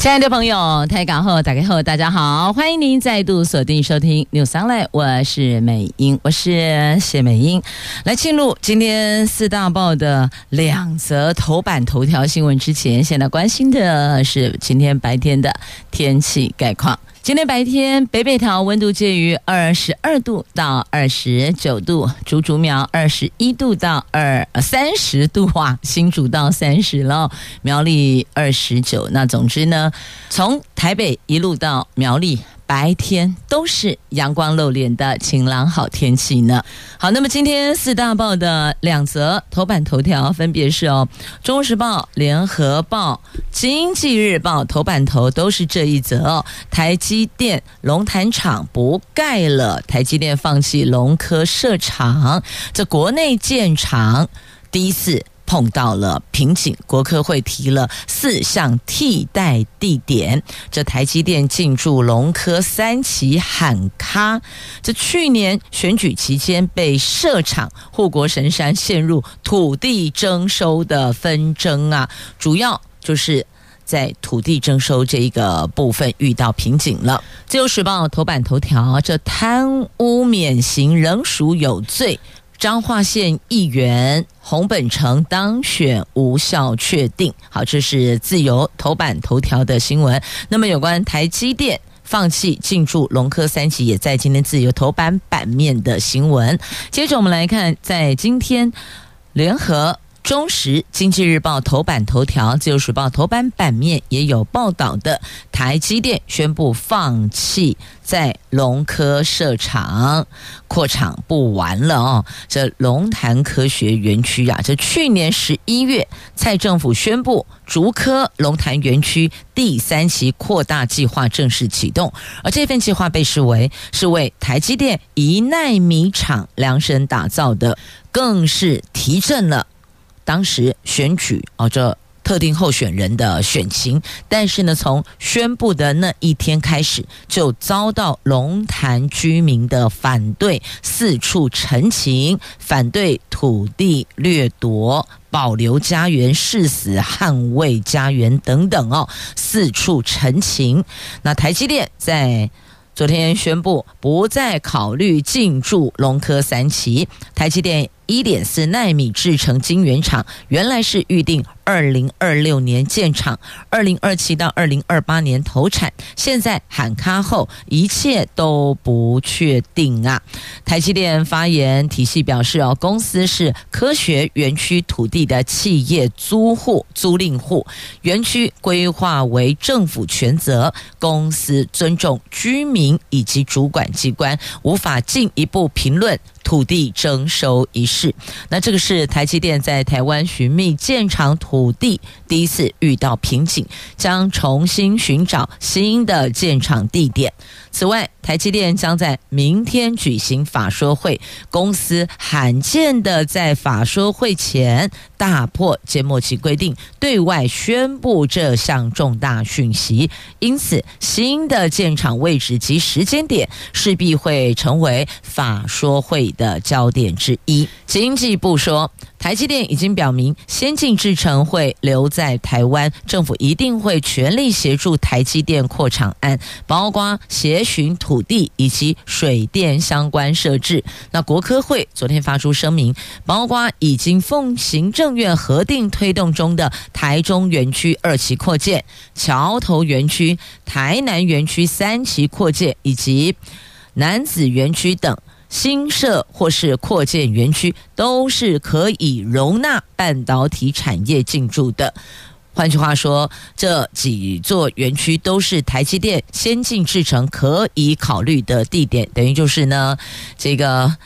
亲爱的朋友，台港后打开后，大家好，欢迎您再度锁定收听 News Online，我是美英，我是谢美英，来进入今天四大报的两则头版头条新闻之前，现在关心的是今天白天的天气概况。今天白天，北北桃温度介于二十二度到二十九度，竹竹苗二十一度到二三十度哇，新竹到三十了，苗栗二十九。那总之呢，从台北一路到苗栗。白天都是阳光露脸的晴朗好天气呢。好，那么今天四大报的两则头版头条分别是哦，《中时报》、《联合报》、《经济日报》头版头都是这一则哦。台积电龙潭厂不盖了，台积电放弃龙科设厂，这国内建厂第一次。碰到了瓶颈，国科会提了四项替代地点。这台积电进驻龙科三期喊卡，这去年选举期间被设厂，护国神山陷入土地征收的纷争啊，主要就是在土地征收这一个部分遇到瓶颈了。自由时报头版头条：这贪污免刑仍属有罪。彰化县议员洪本成当选无效确定。好，这是自由头版头条的新闻。那么，有关台积电放弃进驻龙科三期，也在今天自由头版版面的新闻。接着，我们来看，在今天联合。中时、经济日报头版头条，自由时报头版版面也有报道的。台积电宣布放弃在龙科设厂，扩厂不玩了哦。这龙潭科学园区啊，这去年十一月，蔡政府宣布竹科龙潭园区第三期扩大计划正式启动，而这份计划被视为是为台积电一奈米厂量身打造的，更是提振了。当时选举哦，这特定候选人的选情，但是呢，从宣布的那一天开始，就遭到龙潭居民的反对，四处陈情，反对土地掠夺，保留家园，誓死捍卫家园等等哦，四处陈情。那台积电在。昨天宣布不再考虑进驻龙科三期，台积电一点四纳米制程晶圆厂原来是预定二零二六年建厂，二零二七到二零二八年投产，现在喊卡后一切都不确定啊！台积电发言体系表示哦，公司是科学园区土地的企业租户、租赁户，园区规划为政府权责，公司尊重居民。以及主管机关无法进一步评论土地征收一事。那这个是台积电在台湾寻觅建厂土地第一次遇到瓶颈，将重新寻找新的建厂地点。此外，台积电将在明天举行法说会，公司罕见的在法说会前打破缄默期规定，对外宣布这项重大讯息。因此，新的建厂位置及时间点势必会成为法说会的焦点之一。经济部说。台积电已经表明，先进制程会留在台湾，政府一定会全力协助台积电扩厂案，包括协寻土地以及水电相关设置。那国科会昨天发出声明，包括已经奉行政院核定推动中的台中园区二期扩建、桥头园区、台南园区三期扩建以及南子园区等。新设或是扩建园区都是可以容纳半导体产业进驻的。换句话说，这几座园区都是台积电先进制程可以考虑的地点。等于就是呢，这个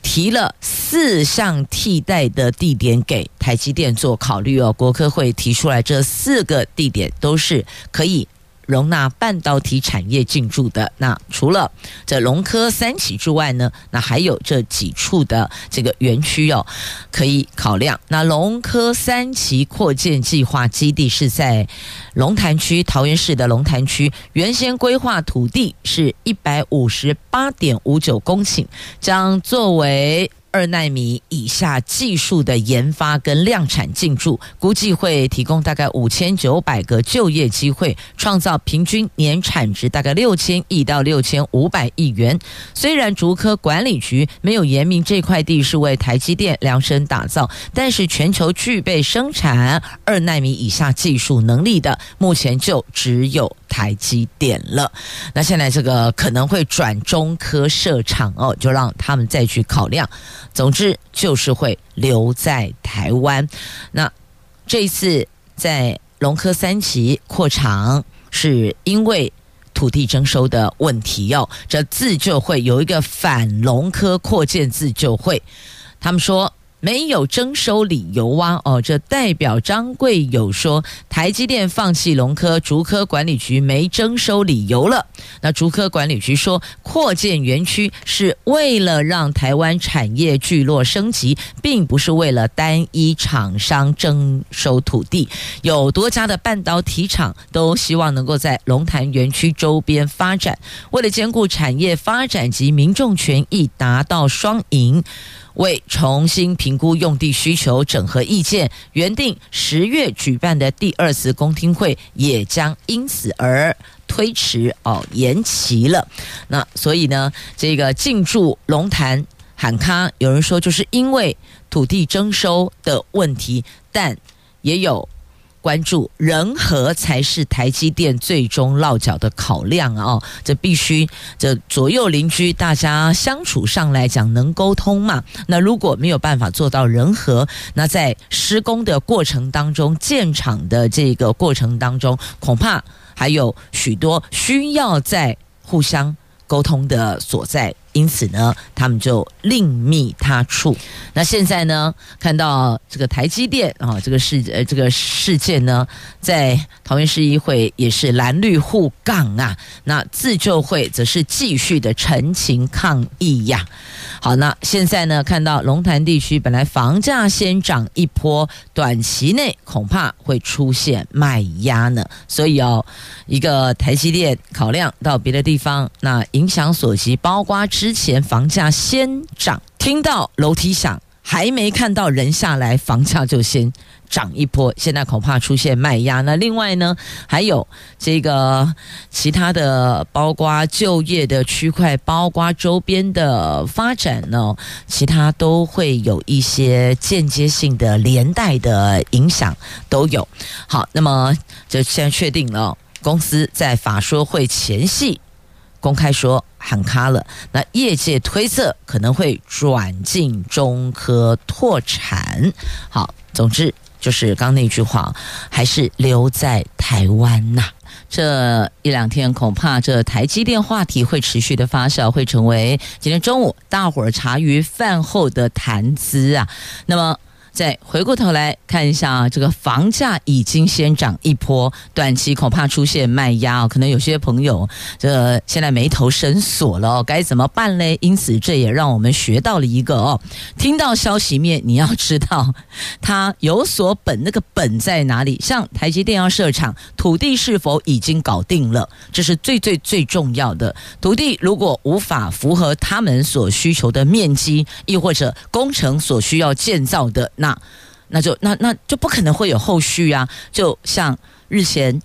提了四项替代的地点给台积电做考虑哦。国科会提出来这四个地点都是可以。容纳半导体产业进驻的。那除了这龙科三期之外呢，那还有这几处的这个园区哦，可以考量。那龙科三期扩建计划基地是在龙潭区，桃园市的龙潭区，原先规划土地是一百五十八点五九公顷，将作为。二纳米以下技术的研发跟量产进驻，估计会提供大概五千九百个就业机会，创造平均年产值大概六千亿到六千五百亿元。虽然竹科管理局没有言明这块地是为台积电量身打造，但是全球具备生产二纳米以下技术能力的，目前就只有。台积电了，那现在这个可能会转中科设厂哦，就让他们再去考量。总之就是会留在台湾。那这一次在龙科三期扩厂，是因为土地征收的问题哦，这自救会有一个反龙科扩建自救会，他们说。没有征收理由啊！哦，这代表张贵友说，台积电放弃龙科，竹科管理局没征收理由了。那竹科管理局说，扩建园区是为了让台湾产业聚落升级，并不是为了单一厂商征收土地。有多家的半导体厂都希望能够在龙潭园区周边发展，为了兼顾产业发展及民众权益，达到双赢。为重新评估用地需求、整合意见，原定十月举办的第二次公听会也将因此而推迟哦，延期了。那所以呢，这个进驻龙潭喊卡，有人说就是因为土地征收的问题，但也有。关注人和才是台积电最终落脚的考量啊、哦！这必须这左右邻居大家相处上来讲能沟通嘛？那如果没有办法做到人和，那在施工的过程当中、建厂的这个过程当中，恐怕还有许多需要在互相沟通的所在。因此呢，他们就另觅他处。那现在呢，看到这个台积电啊，这个事呃这个事件呢，在桃园市议会也是蓝绿互杠啊。那自救会则是继续的陈情抗议呀。好，那现在呢，看到龙潭地区本来房价先涨一波，短期内恐怕会出现卖压呢。所以哦，一个台积电考量到别的地方，那影响所及，包括之之前房价先涨，听到楼梯响，还没看到人下来，房价就先涨一波。现在恐怕出现卖压。那另外呢，还有这个其他的，包括就业的区块，包括周边的发展呢，其他都会有一些间接性的连带的影响都有。好，那么就现在确定了，公司在法说会前夕公开说。喊卡了，那业界推测可能会转进中科拓产。好，总之就是刚那句话，还是留在台湾呐。这一两天恐怕这台积电话题会持续的发酵，会成为今天中午大伙儿茶余饭后的谈资啊。那么。再回过头来看一下啊，这个房价已经先涨一波，短期恐怕出现卖压哦。可能有些朋友这现在眉头深锁了，该怎么办嘞？因此，这也让我们学到了一个哦，听到消息面，你要知道它有所本，那个本在哪里？像台积电要设厂，土地是否已经搞定了？这是最最最重要的。土地如果无法符合他们所需求的面积，亦或者工程所需要建造的那。那那就那那就不可能会有后续啊！就像日前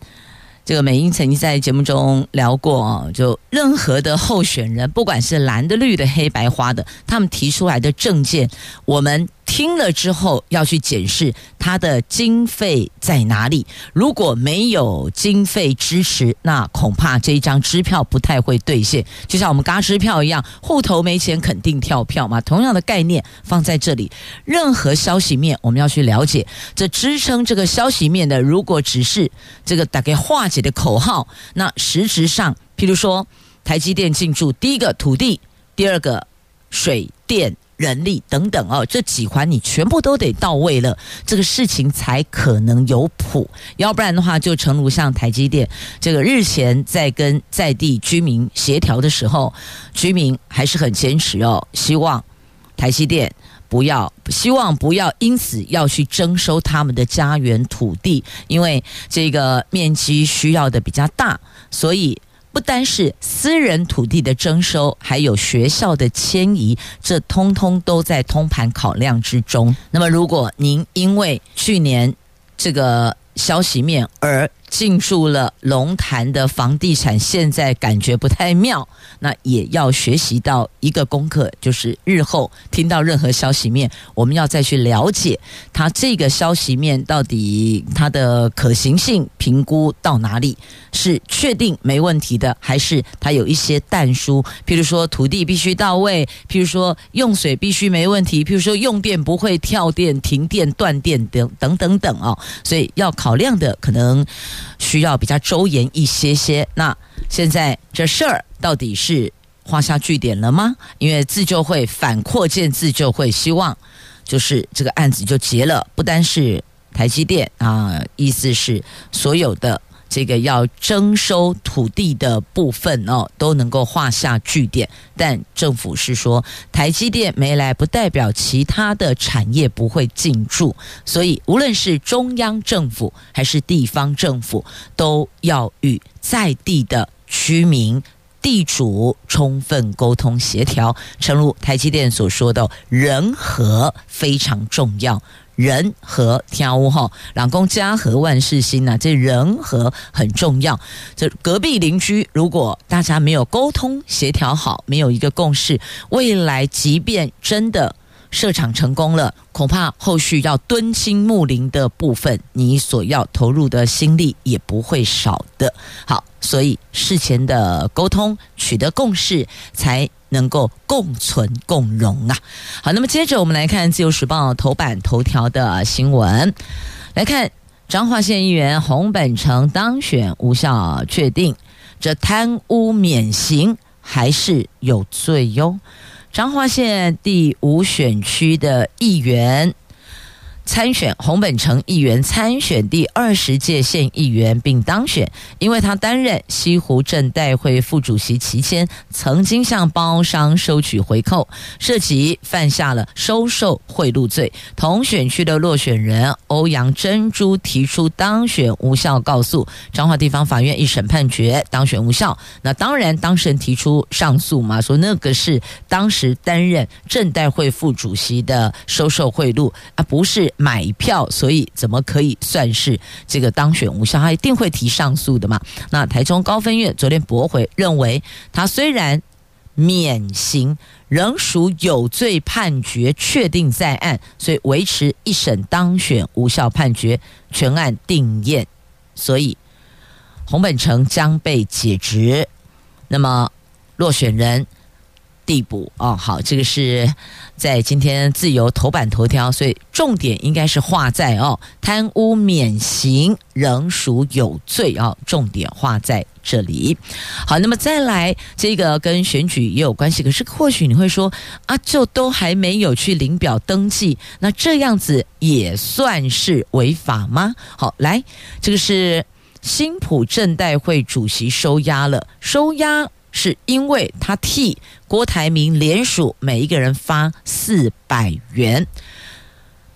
这个美英曾经在节目中聊过，就任何的候选人，不管是蓝的、绿的、黑白花的，他们提出来的证件，我们。听了之后要去检视它的经费在哪里。如果没有经费支持，那恐怕这一张支票不太会兑现。就像我们嘎支票一样，户头没钱肯定跳票嘛。同样的概念放在这里，任何消息面我们要去了解。这支撑这个消息面的，如果只是这个大概化解的口号，那实质上，譬如说台积电进驻，第一个土地，第二个水电。人力等等哦，这几环你全部都得到位了，这个事情才可能有谱。要不然的话，就诚如像台积电这个日前在跟在地居民协调的时候，居民还是很坚持哦，希望台积电不要，希望不要因此要去征收他们的家园土地，因为这个面积需要的比较大，所以。不单是私人土地的征收，还有学校的迁移，这通通都在通盘考量之中。那么，如果您因为去年这个消息面而进驻了龙潭的房地产，现在感觉不太妙，那也要学习到一个功课，就是日后听到任何消息面，我们要再去了解它这个消息面到底它的可行性评估到哪里，是确定没问题的，还是它有一些但书？譬如说土地必须到位，譬如说用水必须没问题，譬如说用电不会跳电、停电、断电等等等等哦，所以要考量的可能。需要比较周延一些些。那现在这事儿到底是画下句点了吗？因为自救会反扩建自救会，希望就是这个案子就结了，不单是台积电啊，意思是所有的。这个要征收土地的部分哦，都能够画下句点。但政府是说，台积电没来，不代表其他的产业不会进驻。所以，无论是中央政府还是地方政府，都要与在地的居民、地主充分沟通协调。诚如台积电所说的，人和非常重要。人和天屋哈，老公家和万事兴呐，这人和很重要。这隔壁邻居，如果大家没有沟通协调好，没有一个共识，未来即便真的设厂成功了，恐怕后续要敦亲睦邻的部分，你所要投入的心力也不会少的。好，所以事前的沟通，取得共识，才。能够共存共荣啊！好，那么接着我们来看《自由时报》头版头条的新闻，来看彰化县议员洪本成当选无效确定，这贪污免刑还是有罪哟。彰化县第五选区的议员。参选洪本成议员参选第二十届县议员并当选，因为他担任西湖镇代会副主席期间，曾经向包商收取回扣，涉及犯下了收受贿赂罪。同选区的落选人欧阳珍珠提出当选无效告诉，彰化地方法院一审判决当选无效。那当然当事人提出上诉嘛，说那个是当时担任镇代会副主席的收受贿赂啊，不是。买票，所以怎么可以算是这个当选无效？他一定会提上诉的嘛。那台中高分院昨天驳回，认为他虽然免刑，仍属有罪判决确定在案，所以维持一审当选无效判决，全案定验。所以洪本成将被解职。那么落选人。递补哦，好，这个是在今天自由头版头条，所以重点应该是画在哦，贪污免刑仍属有罪哦，重点画在这里。好，那么再来这个跟选举也有关系，可是或许你会说啊，就都还没有去领表登记，那这样子也算是违法吗？好，来，这个是新埔镇代会主席收押了，收押。是因为他替郭台铭联署，每一个人发四百元。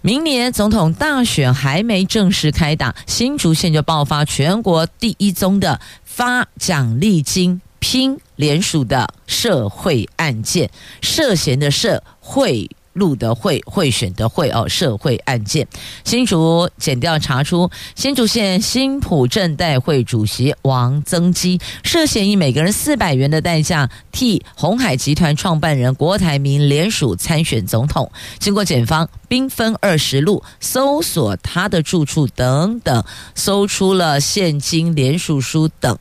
明年总统大选还没正式开打，新竹县就爆发全国第一宗的发奖励金拼联署的社会案件，涉嫌的社会。路的会贿选的贿哦，社会案件，新竹检调查出新竹县新埔镇代会主席王增基涉嫌以每个人四百元的代价替鸿海集团创办人郭台铭联署参选总统。经过检方兵分二十路搜索他的住处等等，搜出了现金联署书等。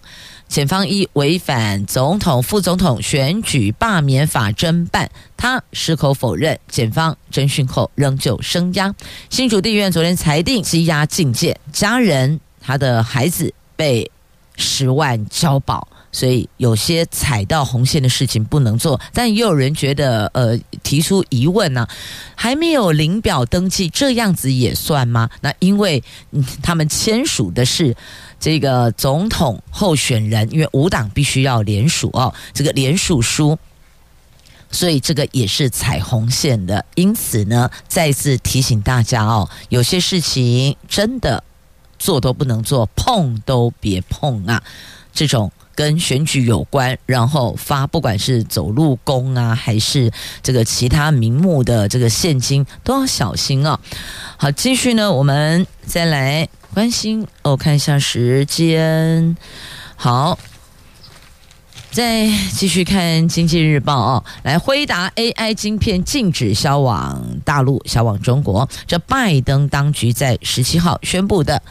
检方依违反总统、副总统选举罢免法侦办，他矢口否认。检方侦讯后仍旧声押。新竹地院昨天裁定羁押禁见，家人他的孩子被十万交保，所以有些踩到红线的事情不能做。但也有人觉得，呃，提出疑问呢、还没有领表登记，这样子也算吗？那因为、嗯、他们签署的是这个总统候选人，因为五党必须要联署哦，这个联署书。所以这个也是踩红线的，因此呢，再次提醒大家哦，有些事情真的做都不能做，碰都别碰啊！这种跟选举有关，然后发不管是走路工啊，还是这个其他名目的这个现金，都要小心啊！好，继续呢，我们再来关心哦，看一下时间，好。再继续看《经济日报》哦，来，辉达 AI 晶片禁止销往大陆，销往中国。这拜登当局在十七号宣布的。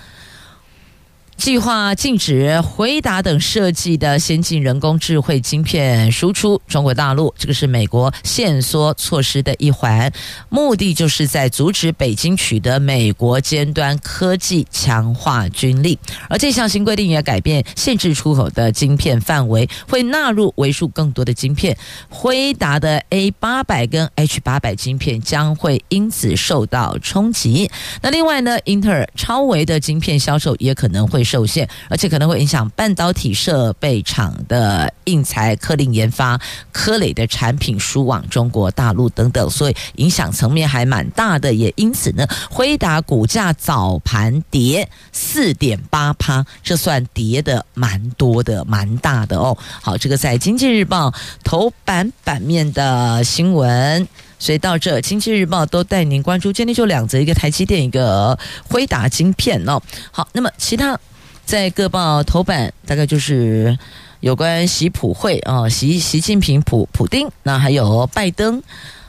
计划禁止辉达等设计的先进人工智慧晶片输出中国大陆，这个是美国限缩措施的一环，目的就是在阻止北京取得美国尖端科技，强化军力。而这项新规定也改变限制出口的晶片范围，会纳入为数更多的晶片。辉达的 A 八百跟 H 八百晶片将会因此受到冲击。那另外呢，英特尔、超微的晶片销售也可能会。受限，而且可能会影响半导体设备厂的应材、科林研发、科磊的产品输往中国大陆等等，所以影响层面还蛮大的。也因此呢，辉达股价早盘跌四点八趴，这算跌的蛮多的、蛮大的哦。好，这个在《经济日报》头版版面的新闻。所以到这，《经济日报》都带您关注。今天就两则，一个台积电，一个辉达晶片哦。好，那么其他。在各报头版，大概就是有关习普会啊，习习近平普普丁，那还有拜登，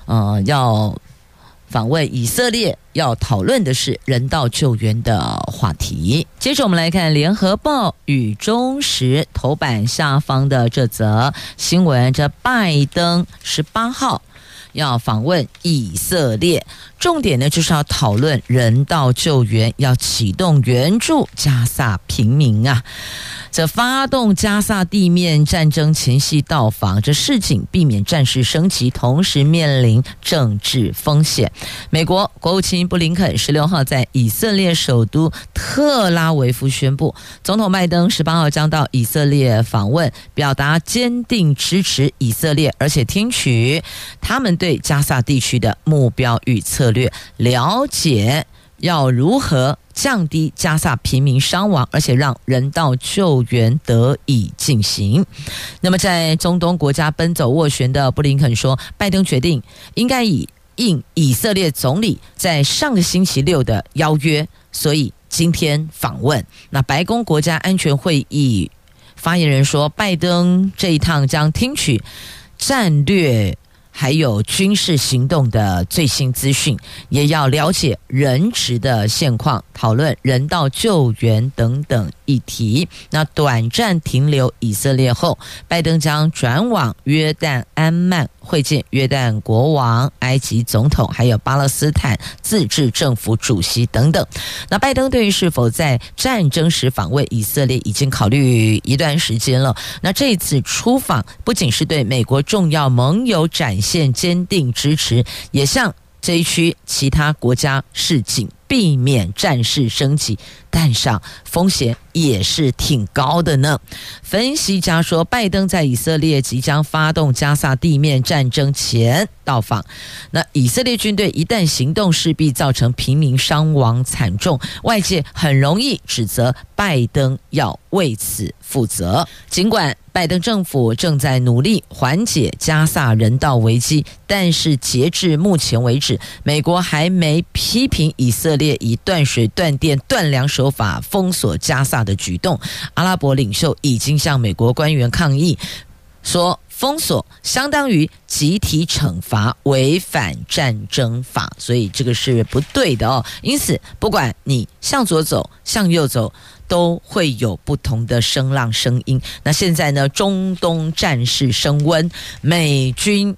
呃，要访问以色列，要讨论的是人道救援的话题。接着我们来看《联合报》与中时头版下方的这则新闻，这拜登十八号。要访问以色列，重点呢就是要讨论人道救援，要启动援助加萨平民啊。这发动加萨地面战争前夕到访，这示警避免战事升级，同时面临政治风险。美国国务卿布林肯十六号在以色列首都特拉维夫宣布，总统拜登十八号将到以色列访问，表达坚定支持以色列，而且听取他们对加萨地区的目标与策，了解要如何。降低加萨平民伤亡，而且让人道救援得以进行。那么，在中东国家奔走斡旋的布林肯说，拜登决定应该以应以色列总理在上个星期六的邀约，所以今天访问。那白宫国家安全会议发言人说，拜登这一趟将听取战略。还有军事行动的最新资讯，也要了解人质的现况，讨论人道救援等等议题。那短暂停留以色列后，拜登将转往约旦安曼会见约旦国王、埃及总统，还有巴勒斯坦自治政府主席等等。那拜登对于是否在战争时访问以色列已经考虑一段时间了。那这次出访不仅是对美国重要盟友展现坚定支持，也向这一区其他国家示警，避免战事升级。但上风险也是挺高的呢。分析家说，拜登在以色列即将发动加萨地面战争前到访，那以色列军队一旦行动，势必造成平民伤亡惨重，外界很容易指责拜登要为此负责。尽管拜登政府正在努力缓解加萨人道危机，但是截至目前为止，美国还没批评以色列以断水、断电、断粮手法封锁加萨的举动，阿拉伯领袖已经向美国官员抗议，说封锁相当于集体惩罚，违反战争法，所以这个是不对的哦。因此，不管你向左走，向右走，都会有不同的声浪声音。那现在呢，中东战事升温，美军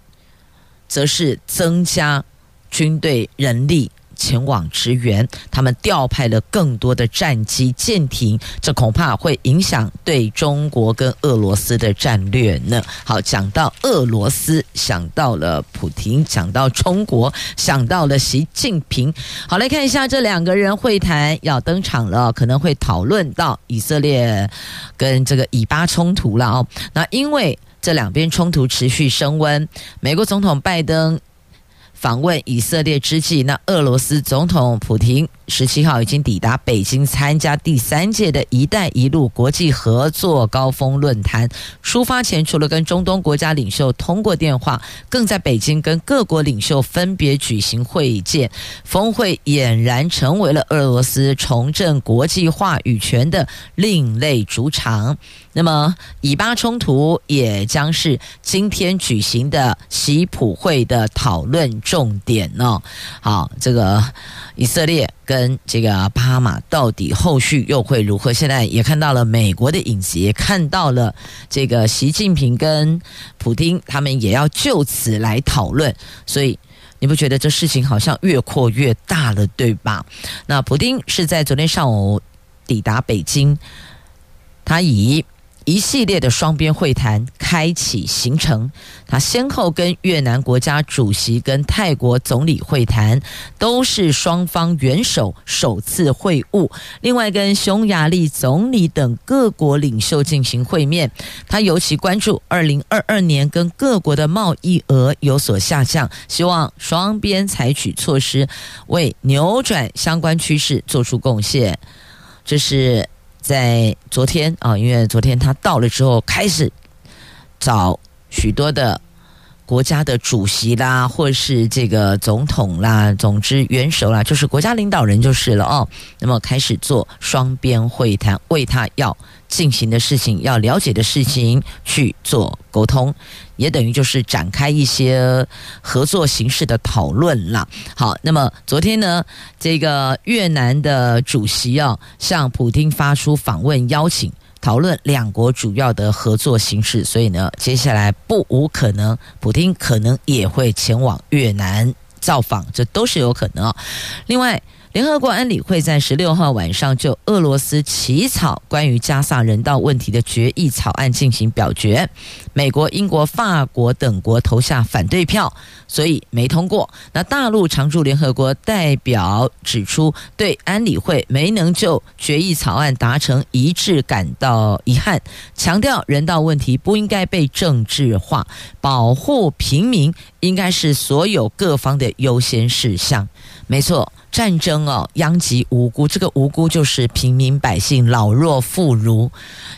则是增加军队人力。前往支援，他们调派了更多的战机、舰艇，这恐怕会影响对中国跟俄罗斯的战略呢。好，讲到俄罗斯，想到了普亭；讲到中国，想到了习近平。好，来看一下这两个人会谈要登场了，可能会讨论到以色列跟这个以巴冲突了哦。那因为这两边冲突持续升温，美国总统拜登。访问以色列之际，那俄罗斯总统普廷十七号已经抵达北京，参加第三届的一带一路国际合作高峰论坛。出发前，除了跟中东国家领袖通过电话，更在北京跟各国领袖分别举行会见。峰会俨然成为了俄罗斯重振国际话语权的另类主场。那么，以巴冲突也将是今天举行的习普会的讨论重点哦。好，这个以色列跟这个巴哈马到底后续又会如何？现在也看到了美国的影子，也看到了这个习近平跟普丁他们也要就此来讨论。所以，你不觉得这事情好像越扩越大了，对吧？那普丁是在昨天上午抵达北京，他以一系列的双边会谈开启行程，他先后跟越南国家主席、跟泰国总理会谈，都是双方元首首次会晤。另外，跟匈牙利总理等各国领袖进行会面。他尤其关注二零二二年跟各国的贸易额有所下降，希望双边采取措施，为扭转相关趋势做出贡献。这是。在昨天啊，因为昨天他到了之后，开始找许多的国家的主席啦，或是这个总统啦，总之元首啦，就是国家领导人就是了哦。那么开始做双边会谈，为他要进行的事情、要了解的事情去做沟通。也等于就是展开一些合作形式的讨论了。好，那么昨天呢，这个越南的主席啊，向普丁发出访问邀请，讨论两国主要的合作形式。所以呢，接下来不无可能，普丁可能也会前往越南造访，这都是有可能。另外。联合国安理会在十六号晚上就俄罗斯起草关于加萨人道问题的决议草案进行表决，美国、英国、法国等国投下反对票，所以没通过。那大陆常驻联合国代表指出，对安理会没能就决议草案达成一致感到遗憾，强调人道问题不应该被政治化，保护平民应该是所有各方的优先事项。没错。战争哦，殃及无辜，这个无辜就是平民百姓、老弱妇孺。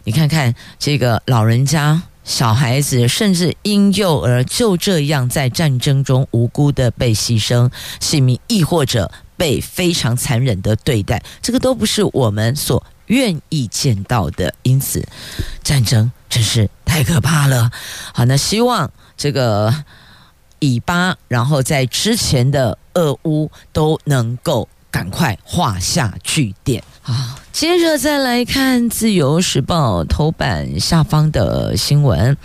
你看看这个老人家、小孩子，甚至婴幼儿，就这样在战争中无辜的被牺牲性命，亦或者被非常残忍的对待，这个都不是我们所愿意见到的。因此，战争真是太可怕了。好，那希望这个。以巴，然后在之前的俄乌都能够赶快画下句点。好，接着再来看《自由时报》头版下方的新闻。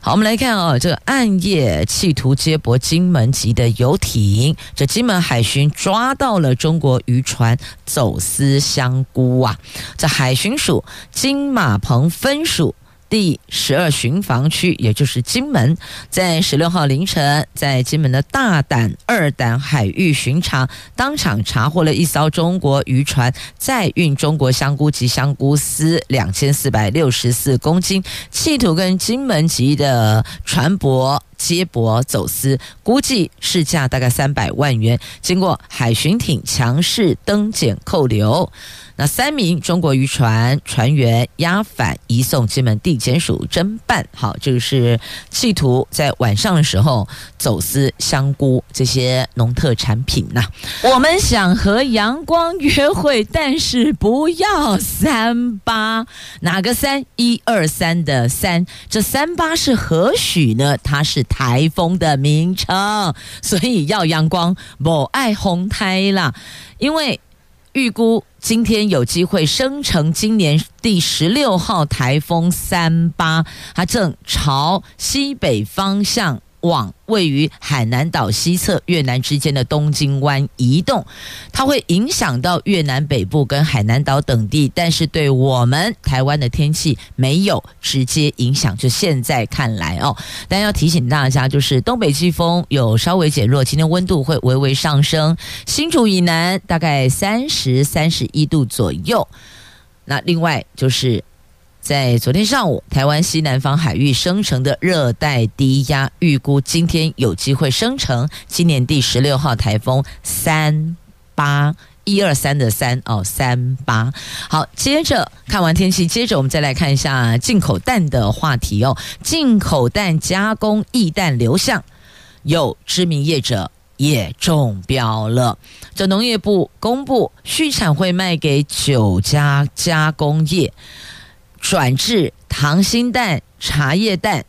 好，我们来看啊、哦，这个暗夜企图接驳金门籍的游艇，这金门海巡抓到了中国渔船走私香菇啊！这海巡署金马鹏分署。第十二巡防区，也就是金门，在十六号凌晨，在金门的大胆二胆海域巡查，当场查获了一艘中国渔船，载运中国香菇及香菇丝两千四百六十四公斤，企图跟金门籍的船舶接驳走私，估计市价大概三百万元。经过海巡艇强势登检扣留。那三名中国渔船船员押返移送金门地检署侦办。好，这个是企图在晚上的时候走私香菇这些农特产品呐、我们想和阳光约会，但是不要三八，哪个三？一二三的三，这三八是何许呢？它是台风的名称，所以要阳光，不爱红台啦，因为。预估今天有机会生成今年第十六号台风三八，它正朝西北方向往位于海南岛西侧越南之间的东京湾移动，它会影响到越南北部跟海南岛等地，但是对我们台湾的天气没有直接影响。就现在看来哦，但要提醒大家，就是东北季风有稍微减弱，今天温度会微微上升，新竹以南大概三十三十一度左右。那另外就是。在昨天上午，台湾西南方海域生成的热带低压，预估今天有机会生成今年第十六号台风三八一二三的三哦三八。好，接着看完天气，接着我们再来看一下进口蛋的话题哦。进口蛋加工液蛋流向，有知名业者也中标了。这农业部公布，畜产会卖给九家加工业。转制糖心蛋、茶叶蛋，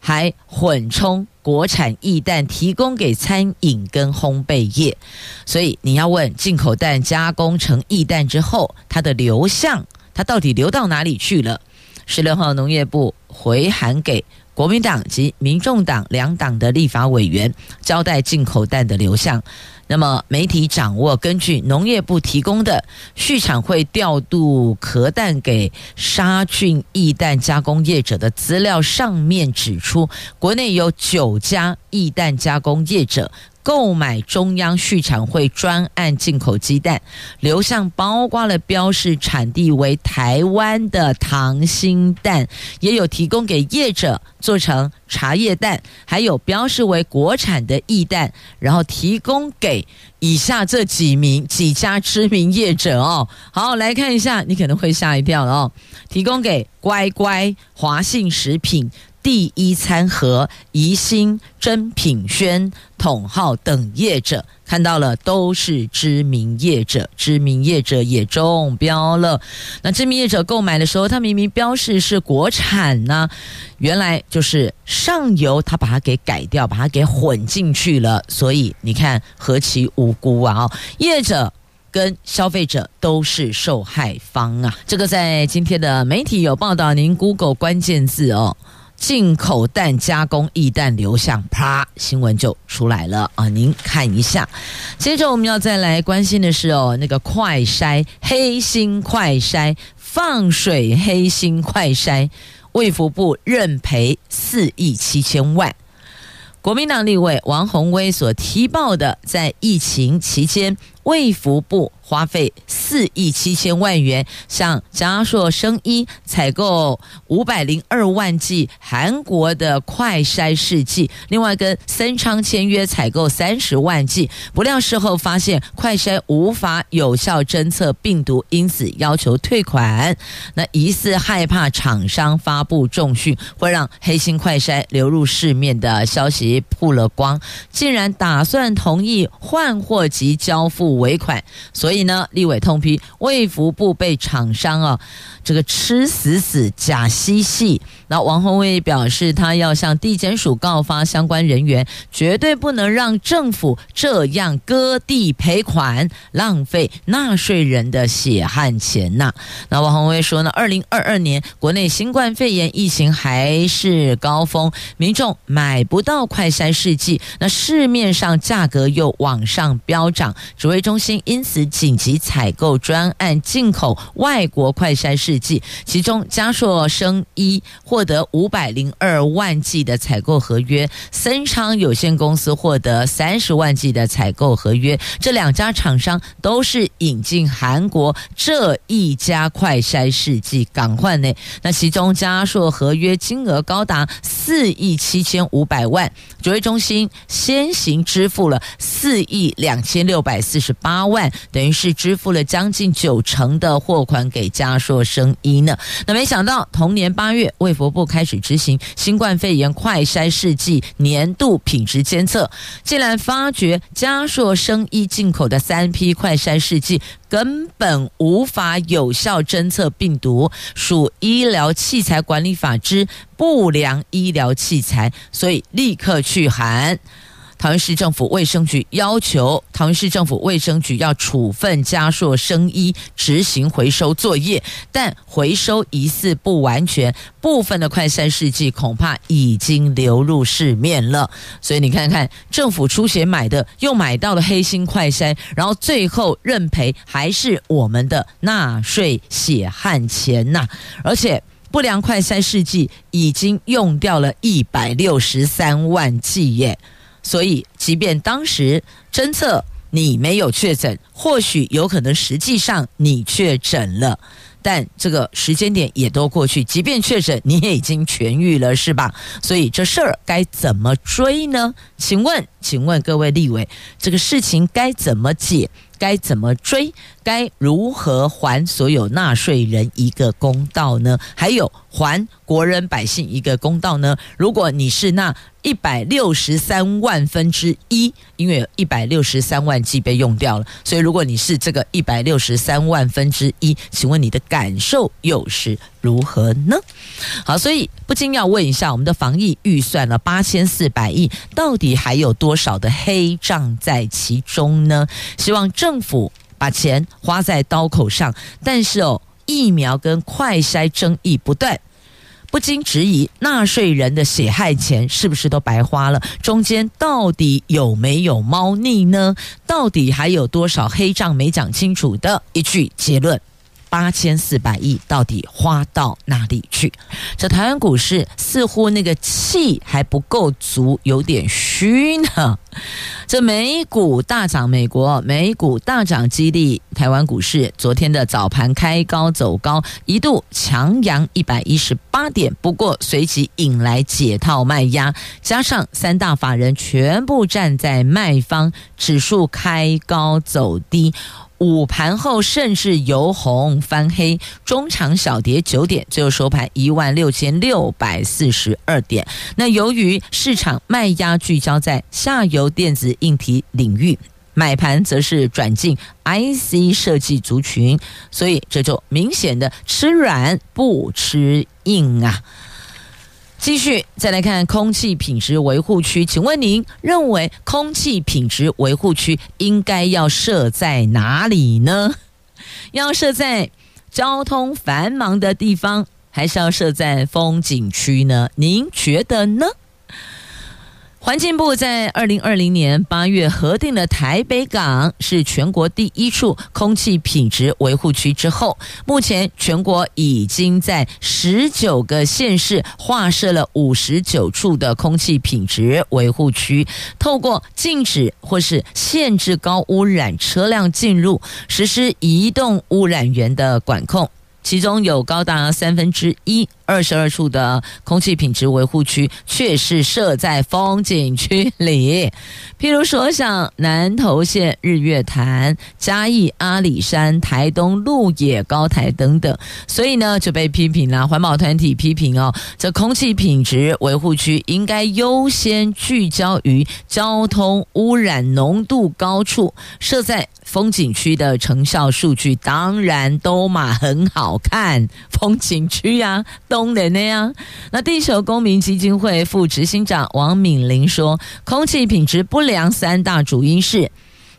还混充国产意蛋，提供给餐饮跟烘焙业。所以你要问进口蛋加工成意蛋之后，它的流向，它到底流到哪里去了？十六号农业部回函给国民党及民众党两党的立法委员，交代进口蛋的流向。那么媒体掌握，根据农业部提供的畜产会调度壳蛋给杀菌易蛋加工业者的资料上面指出，国内有九家易蛋加工业者。购买中央畜产会专案进口鸡蛋，流向包括了标示产地为台湾的溏心蛋，也有提供给业者做成茶叶蛋，还有标示为国产的液蛋，然后提供给以下这几名几家知名业者哦。好，来看一下，你可能会吓一跳哦。提供给乖乖、华信食品。第一餐盒、宜兴、珍品轩、统号等业者看到了，都是知名业者，知名业者也中标了。那知名业者购买的时候，他明明标示是国产呢，原来就是上游他把它给改掉，把它给混进去了。所以你看，何其无辜啊！业者跟消费者都是受害方啊！这个在今天的媒体有报道，您 Google 关键字哦。进口蛋加工液蛋流向，啪，新闻就出来了啊！您看一下。接着我们要再来关心的是哦，那个快筛黑心快筛放水黑心快筛，卫福部认赔四亿七千万。国民党立委王鸿薇所提报的，在疫情期间，卫福部。花费四亿七千万元向嘉硕生医采购五百零二万剂韩国的快筛试剂，另外跟森昌签约采购三十万剂，不料事后发现快筛无法有效侦测病毒，因此要求退款。那疑似害怕厂商发布重讯会让黑心快筛流入市面的消息曝了光，竟然打算同意换货及交付尾款，所以。所以呢，立委痛批卫福部被厂商啊，这个吃死死假嬉戏。那王鸿薇表示，他要向地检署告发相关人员，绝对不能让政府这样割地赔款，浪费纳税人的血汗钱呐、那王鸿薇说呢，二零二二年国内新冠肺炎疫情还是高峰，民众买不到快筛试剂，那市面上价格又往上飙涨，指挥中心因此紧急采购专案进口外国快筛试剂，其中嘉硕生医获得五百零二万剂的采购合约，森昌有限公司获得三十万剂的采购合约。这两家厂商都是引进韩国这一家快筛试剂港换内。那其中嘉硕合约金额高达四亿七千五百万，卓越中心先行支付了四亿两千六百四十八万，等于是支付了将近九成的货款给嘉硕生医呢。那没想到同年八月，卫福部开始执行新冠肺炎快筛试剂年度品质监测，竟然发觉嘉硕生医进口的三批快筛试剂根本无法有效侦测病毒，属医疗器材管理法之不良医疗器材，所以立刻去函。桃园市政府卫生局要求桃园市政府卫生局要处分嘉硕生医执行回收作业，但回收疑似不完全，部分的快餐试剂恐怕已经流入市面了。所以你看看，政府出钱买的，又买到了黑心快餐，然后最后认赔还是我们的纳税血汗钱呐！而且不良快筛试剂已经用掉了一百六十三万剂耶。所以，即便当时侦测你没有确诊，或许有可能实际上你确诊了，但这个时间点也都过去。即便确诊，你也已经痊愈了，是吧？所以这事儿该怎么追呢？请问，请问各位立委，这个事情该怎么解？该怎么追？该如何还所有纳税人一个公道呢？还有还国人百姓一个公道呢？如果你是那一百六十三万分之一，因为一百六十三万剂被用掉了，所以如果你是这个一百六十三万分之一，请问你的感受又是如何呢？好，所以不禁要问一下，我们的防疫预算了八千四百亿，到底还有多少的黑账在其中呢？希望政府。把钱花在刀口上，但是哦，疫苗跟快筛争议不断，不禁质疑纳税人的血汗钱是不是都白花了？中间到底有没有猫腻呢？到底还有多少黑账没讲清楚的？一句结论。八千四百亿到底花到哪里去？这台湾股市似乎那个气还不够足，有点虚呢。这美股大涨，美国美股大涨，激励台湾股市。昨天的早盘开高走高，一度强扬一百一十八点，不过随即引来解套卖压，加上三大法人全部站在卖方，指数开高走低。午盘后甚至由红翻黑，中长小跌九点，最后收盘一万六千六百四十二点。那由于市场卖压聚焦在下游电子硬体领域，买盘则是转进 IC 设计族群，所以这就明显的吃软不吃硬啊。继续再来看空气品质维护区，请问您认为空气品质维护区应该要设在哪里呢？要设在交通繁忙的地方，还是要设在风景区呢？您觉得呢？环境部在二零二零年八月核定了台北港是全国第一处空气品质维护区之后，目前全国已经在十九个县市划设了五十九处的空气品质维护区，透过禁止或是限制高污染车辆进入，实施移动污染源的管控。其中有高达三分之一，二十二处的空气品质维护区却是设在风景区里，譬如说像南投县日月潭、嘉义阿里山、台东鹿野高台等等，所以呢就被批评了。环保团体批评哦，这空气品质维护区应该优先聚焦于交通污染浓度高处，设在。风景区的成效数据当然都嘛很好看，风景区呀、啊，东的那样。那地球公民基金会副执行长王敏玲说，空气品质不良三大主因是：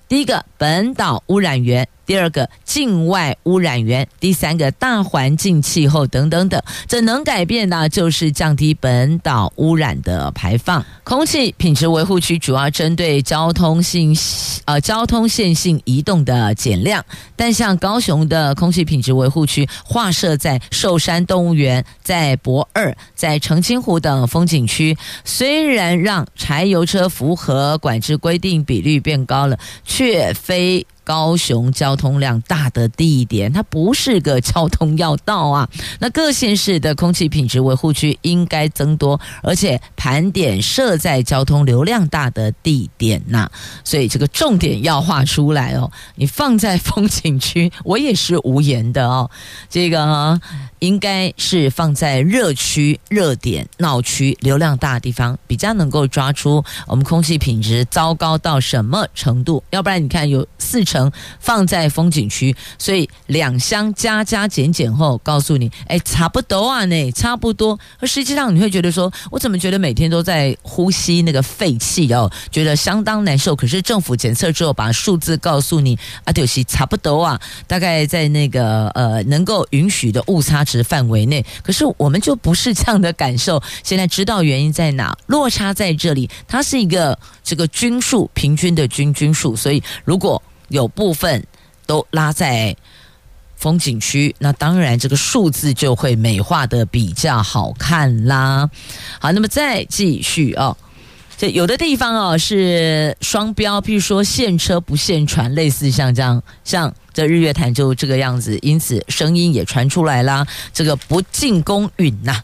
第一个，本岛污染源。第二个境外污染源，第三个大环境气候等等等，这能改变的，就是降低本岛污染的排放。空气品质维护区主要针对交通性呃交通线性移动的减量，但像高雄的空气品质维护区划设在寿山动物园、在博二、在澄清湖等风景区，虽然让柴油车符合管制规定比率变高了，却非。高雄交通量大的地点，它不是个交通要道啊。那各县市的空气品质维护区应该增多，而且盘点设在交通流量大的地点呐、所以这个重点要画出来哦。你放在风景区，我也是无言的哦。这个应该是放在热区、热点、闹区、流量大的地方，比较能够抓出我们空气品质糟糕到什么程度。要不然你看有四成。放在风景区，所以两箱加加减减后，告诉你，哎，差不多啊，呢，差不多。而实际上你会觉得说，我怎么觉得每天都在呼吸那个废气哦，觉得相当难受。可是政府检测之后，把数字告诉你，啊，就是差不多啊，大概在那个呃能够允许的误差值范围内。可是我们就不是这样的感受。现在知道原因在哪？落差在这里，它是一个这个均数平均的均均数，所以如果有部分都拉在风景区，那当然这个数字就会美化的比较好看啦。好，那么再继续哦，这有的地方哦是双标，譬如说限车不限船，类似像这样，像这日月潭就这个样子，因此声音也传出来啦，这个不尽公允呐、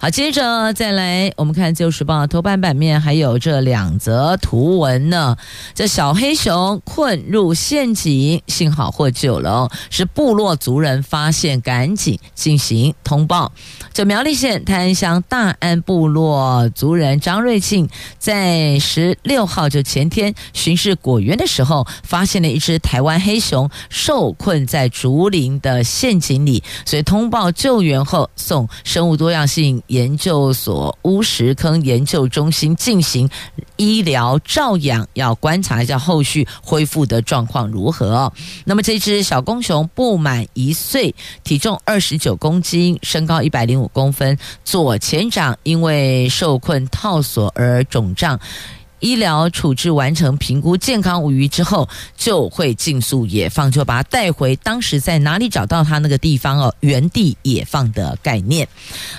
好，接着再来，我们看《自由时报》头版版面，还有这两则图文呢。这小黑熊困入陷阱，幸好获救了哦，是部落族人发现，赶紧进行通报。这苗栗县泰安乡大安部落族人张瑞庆，在十六号就前天巡视果园的时候，发现了一只台湾黑熊受困在竹林的陷阱里，所以通报救援后送生物多样性研究所乌石坑研究中心进行医疗照养，要观察一下后续恢复的状况如何。那么这只小公熊不满一岁，体重二十九公斤，身高一百零五公分，左前掌因为受困套索而肿胀。医疗处置完成，评估健康无虞之后，就会尽速野放，就把它带回当时在哪里找到它那个地方哦，原地野放的概念。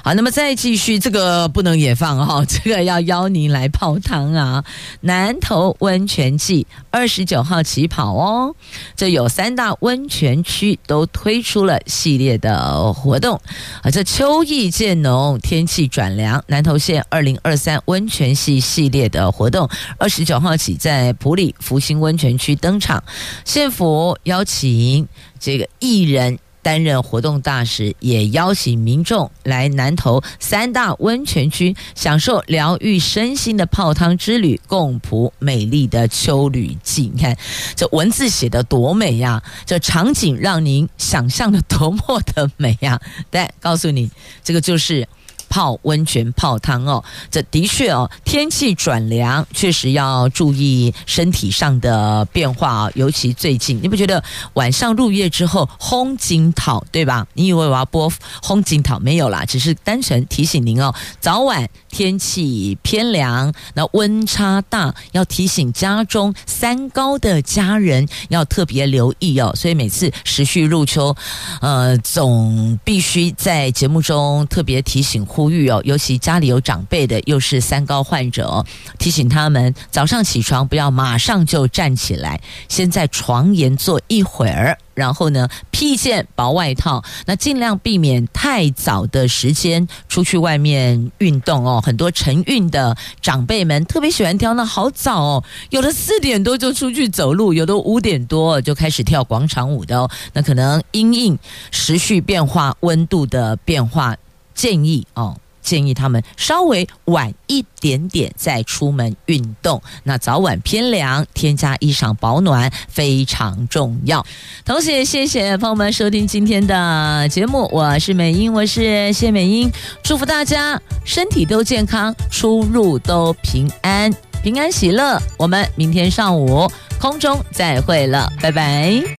好，那么再继续，这个不能野放哦，这个要邀您来泡汤啊！南投温泉季二十九号起跑哦，这有三大温泉区都推出了系列的活动啊，这秋意渐浓，天气转凉，南投县二零二三温泉系系列的活动。二十九号起，在普里福星温泉区登场，县府邀请这个艺人担任活动大使，也邀请民众来南投三大温泉区享受疗愈身心的泡汤之旅，共谱美丽的秋旅季。你看这文字写得多美呀，这场景让您想象的多么的美呀！但告诉你，这个就是。泡温泉泡汤哦，这的确哦，天气转凉，确实要注意身体上的变化啊。尤其最近，你不觉得晚上入夜之后轰金讨对吧？你以为我要播轰金讨没有啦？只是单纯提醒您哦，早晚天气偏凉，那温差大，要提醒家中三高的家人要特别留意哦。所以每次时序入秋，呃，总必须在节目中特别提醒。呼吁哦，尤其家里有长辈的，又是三高患者，提醒他们早上起床不要马上就站起来，先在床沿坐一会儿，然后呢披一件薄外套，那尽量避免太早的时间出去外面运动哦。很多晨运的长辈们特别喜欢挑那好早哦，有的四点多就出去走路，有的五点多就开始跳广场舞的哦。那可能因应时序变化、温度的变化。建议哦，建议他们稍微晚一点点再出门运动。那早晚偏凉，添加衣裳保暖非常重要。同时也谢谢朋友们收听今天的节目，我是美英，我是谢美英，祝福大家身体都健康，出入都平安，平安喜乐。我们明天上午空中再会了，拜拜。